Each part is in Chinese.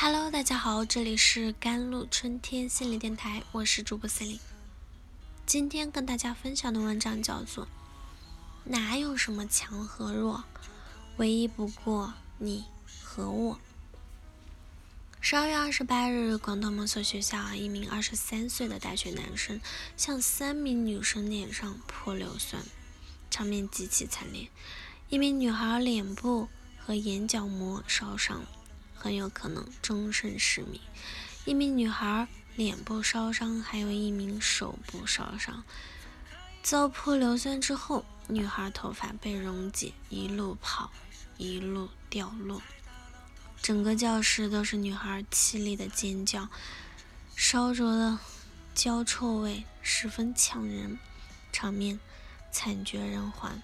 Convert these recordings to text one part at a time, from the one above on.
Hello，大家好，这里是甘露春天心理电台，我是主播 Celine。今天跟大家分享的文章叫做《哪有什么强和弱，唯一不过你和我》。十二月二十八日，广东某所学校，一名二十三岁的大学男生向三名女生脸上泼硫酸，场面极其惨烈。一名女孩脸部和眼角膜烧伤。很有可能终身失明。一名女孩脸部烧伤，还有一名手部烧伤。遭泼硫酸之后，女孩头发被溶解，一路跑，一路掉落。整个教室都是女孩凄厉的尖叫，烧灼的焦臭味十分呛人，场面惨绝人寰。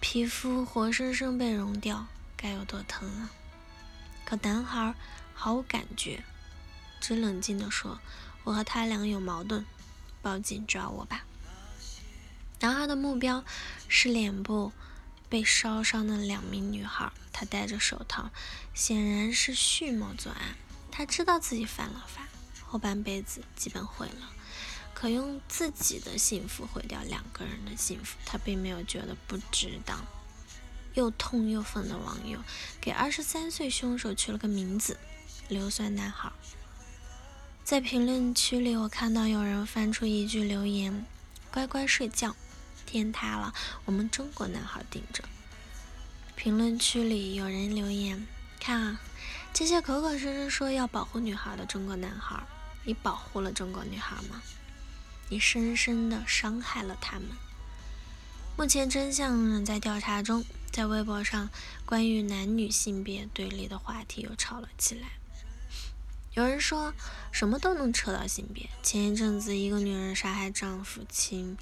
皮肤活生生被融掉，该有多疼啊！可男孩毫无感觉，只冷静地说：“我和他俩有矛盾，报警抓我吧。”男孩的目标是脸部被烧伤的两名女孩，他戴着手套，显然是蓄谋作案。他知道自己犯了法，后半辈子基本毁了。可用自己的幸福毁掉两个人的幸福，他并没有觉得不值当。又痛又愤的网友给二十三岁凶手取了个名字“硫酸男孩”。在评论区里，我看到有人翻出一句留言：“乖乖睡觉，天塌了，我们中国男孩顶着。”评论区里有人留言：“看啊，这些口口声声说要保护女孩的中国男孩，你保护了中国女孩吗？你深深的伤害了他们。”目前真相仍在调查中。在微博上，关于男女性别对立的话题又吵了起来。有人说什么都能扯到性别。前一阵子，一个女人杀害丈夫亲，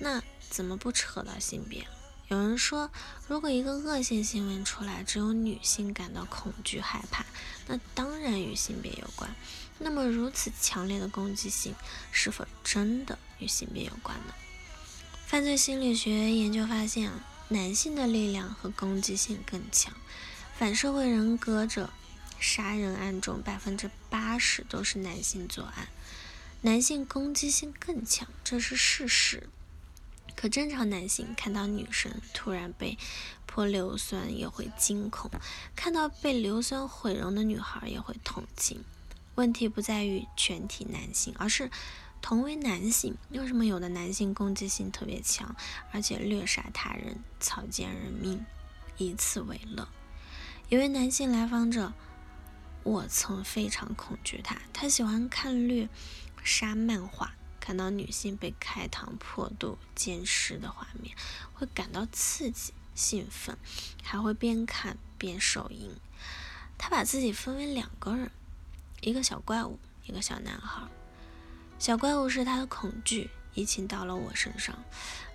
那怎么不扯到性别？有人说，如果一个恶性新闻出来，只有女性感到恐惧害怕，那当然与性别有关。那么，如此强烈的攻击性，是否真的与性别有关呢？犯罪心理学研究发现啊。男性的力量和攻击性更强，反社会人格者杀人案中百分之八十都是男性作案，男性攻击性更强，这是事实。可正常男性看到女生突然被泼硫酸也会惊恐，看到被硫酸毁容的女孩也会同情。问题不在于全体男性，而是。同为男性，为什么有的男性攻击性特别强，而且虐杀他人、草菅人命，以此为乐？一位男性来访者，我曾非常恐惧他。他喜欢看虐杀漫画，看到女性被开膛破肚、奸尸的画面，会感到刺激、兴奋，还会边看边手淫。他把自己分为两个人，一个小怪物，一个小男孩。小怪物是他的恐惧移情到了我身上，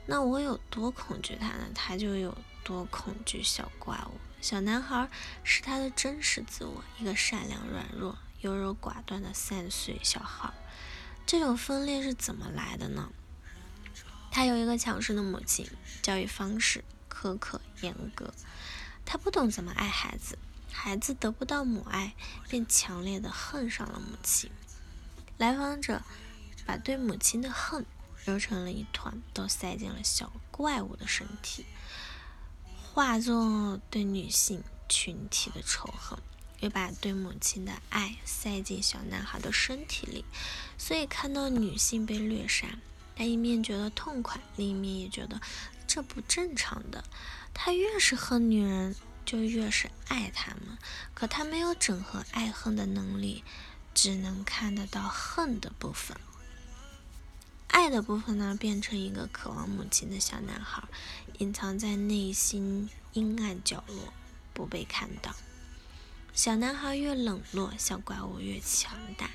那我有多恐惧他呢？他就有多恐惧小怪物。小男孩是他的真实自我，一个善良、软弱、优柔寡断的三岁小孩。这种分裂是怎么来的呢？他有一个强势的母亲，教育方式苛刻严格，他不懂怎么爱孩子，孩子得不到母爱，便强烈的恨上了母亲。来访者。把对母亲的恨揉成了一团，都塞进了小怪物的身体，化作对女性群体的仇恨，又把对母亲的爱塞进小男孩的身体里。所以看到女性被虐杀，他一面觉得痛快，另一面也觉得这不正常的。他越是恨女人，就越是爱他们，可他没有整合爱恨的能力，只能看得到恨的部分。爱的部分呢，变成一个渴望母亲的小男孩，隐藏在内心阴暗角落，不被看到。小男孩越冷落，小怪物越强大，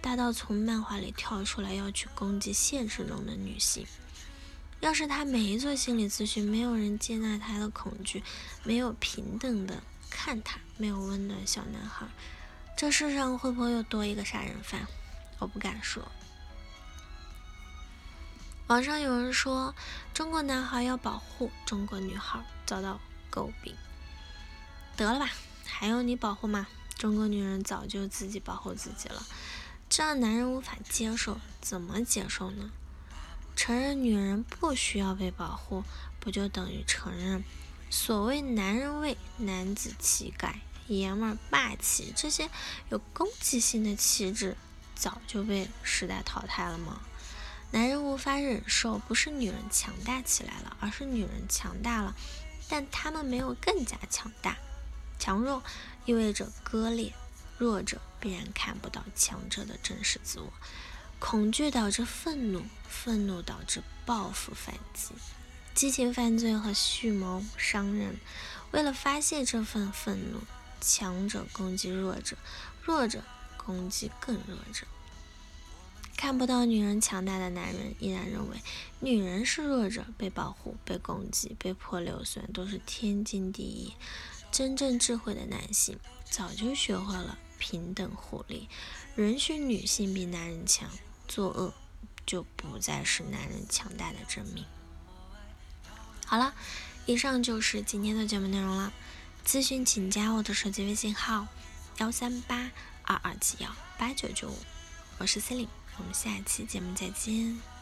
大到从漫画里跳出来要去攻击现实中的女性。要是他没做心理咨询，没有人接纳他的恐惧，没有平等的看他，没有温暖小男孩，这世上会不会又多一个杀人犯？我不敢说。网上有人说，中国男孩要保护中国女孩，遭到诟病。得了吧，还用你保护吗？中国女人早就自己保护自己了，这让男人无法接受。怎么接受呢？承认女人不需要被保护，不就等于承认所谓男人味、男子气概、爷们儿霸气这些有攻击性的气质早就被时代淘汰了吗？男人无法忍受，不是女人强大起来了，而是女人强大了，但他们没有更加强大。强弱意味着割裂，弱者必然看不到强者的真实自我。恐惧导致愤怒，愤怒导致报复反击，激情犯罪和蓄谋伤人。为了发泄这份愤怒，强者攻击弱者，弱者攻击更弱者。看不到女人强大的男人，依然认为女人是弱者，被保护、被攻击、被迫留存都是天经地义。真正智慧的男性早就学会了平等互利，允许女性比男人强，作恶就不再是男人强大的证明。好了，以上就是今天的节目内容了。咨询请加我的手机微信号：幺三八二二七幺八九九五，我是 C e l i n e 我们下期节目再见。